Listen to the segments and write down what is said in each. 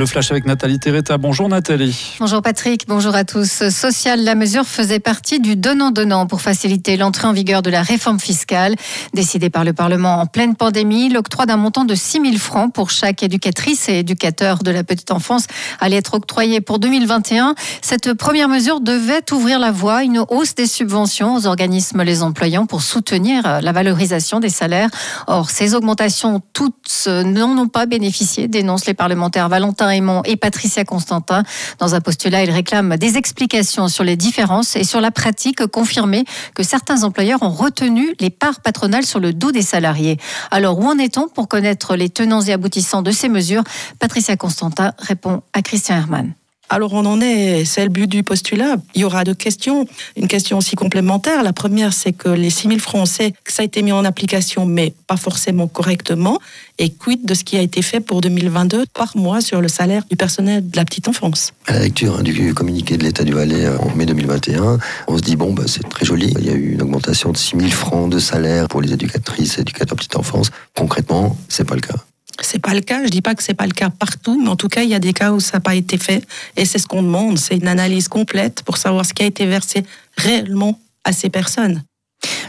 Le flash avec Nathalie Terretta. Bonjour Nathalie. Bonjour Patrick, bonjour à tous. Social, la mesure faisait partie du donnant-donnant pour faciliter l'entrée en vigueur de la réforme fiscale. Décidée par le Parlement en pleine pandémie, l'octroi d'un montant de 6 000 francs pour chaque éducatrice et éducateur de la petite enfance allait être octroyé pour 2021. Cette première mesure devait ouvrir la voie à une hausse des subventions aux organismes les employant pour soutenir la valorisation des salaires. Or, ces augmentations toutes n'en ont pas bénéficié, dénoncent les parlementaires Valentin Raymond et Patricia Constantin. Dans un postulat, ils réclament des explications sur les différences et sur la pratique confirmée que certains employeurs ont retenu les parts patronales sur le dos des salariés. Alors, où en est-on pour connaître les tenants et aboutissants de ces mesures? Patricia Constantin répond à Christian Hermann. Alors on en est, c'est le but du postulat. Il y aura deux questions. Une question aussi complémentaire. La première, c'est que les 6 000 francs, on sait que ça a été mis en application, mais pas forcément correctement. Et quid de ce qui a été fait pour 2022 par mois sur le salaire du personnel de la petite enfance? À la lecture hein, du communiqué de l'État du Valais euh, en mai 2021, on se dit, bon, bah, c'est très joli. Il y a eu une augmentation de 6 000 francs de salaire pour les éducatrices et éducateurs petite enfance. Concrètement, c'est pas le cas. C'est pas le cas. Je dis pas que c'est pas le cas partout, mais en tout cas, il y a des cas où ça n'a pas été fait. Et c'est ce qu'on demande. C'est une analyse complète pour savoir ce qui a été versé réellement à ces personnes.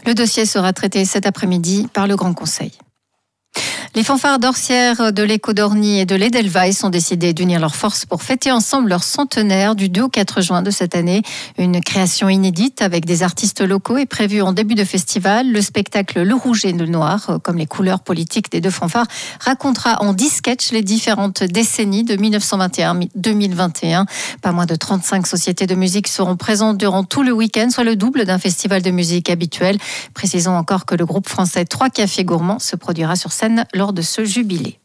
Le dossier sera traité cet après-midi par le Grand Conseil. Les fanfares d'Orsières, de l'Écho d'Orny et de l'Edelweiss ont décidé d'unir leurs forces pour fêter ensemble leur centenaire du 2 au 4 juin de cette année. Une création inédite avec des artistes locaux est prévue en début de festival. Le spectacle Le Rouge et le Noir, comme les couleurs politiques des deux fanfares, racontera en 10 sketchs les différentes décennies de 1921-2021. Pas moins de 35 sociétés de musique seront présentes durant tout le week-end, soit le double d'un festival de musique habituel. Précisons encore que le groupe français Trois Cafés Gourmands se produira sur lors de ce jubilé.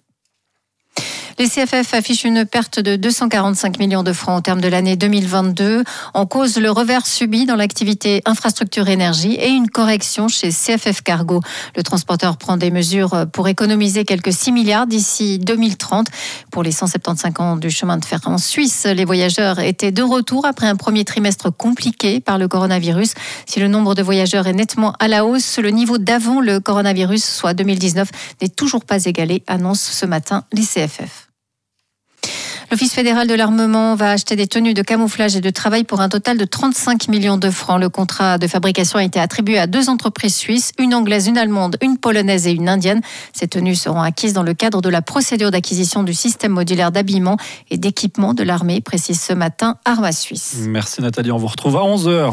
Les CFF affichent une perte de 245 millions de francs au terme de l'année 2022. En cause, le revers subi dans l'activité infrastructure énergie et une correction chez CFF Cargo. Le transporteur prend des mesures pour économiser quelques 6 milliards d'ici 2030. Pour les 175 ans du chemin de fer en Suisse, les voyageurs étaient de retour après un premier trimestre compliqué par le coronavirus. Si le nombre de voyageurs est nettement à la hausse, le niveau d'avant le coronavirus, soit 2019, n'est toujours pas égalé, annonce ce matin les CFF. L'Office fédéral de l'armement va acheter des tenues de camouflage et de travail pour un total de 35 millions de francs. Le contrat de fabrication a été attribué à deux entreprises suisses, une anglaise, une allemande, une polonaise et une indienne. Ces tenues seront acquises dans le cadre de la procédure d'acquisition du système modulaire d'habillement et d'équipement de l'armée, précise ce matin Arma Suisse. Merci Nathalie, on vous retrouve à 11h.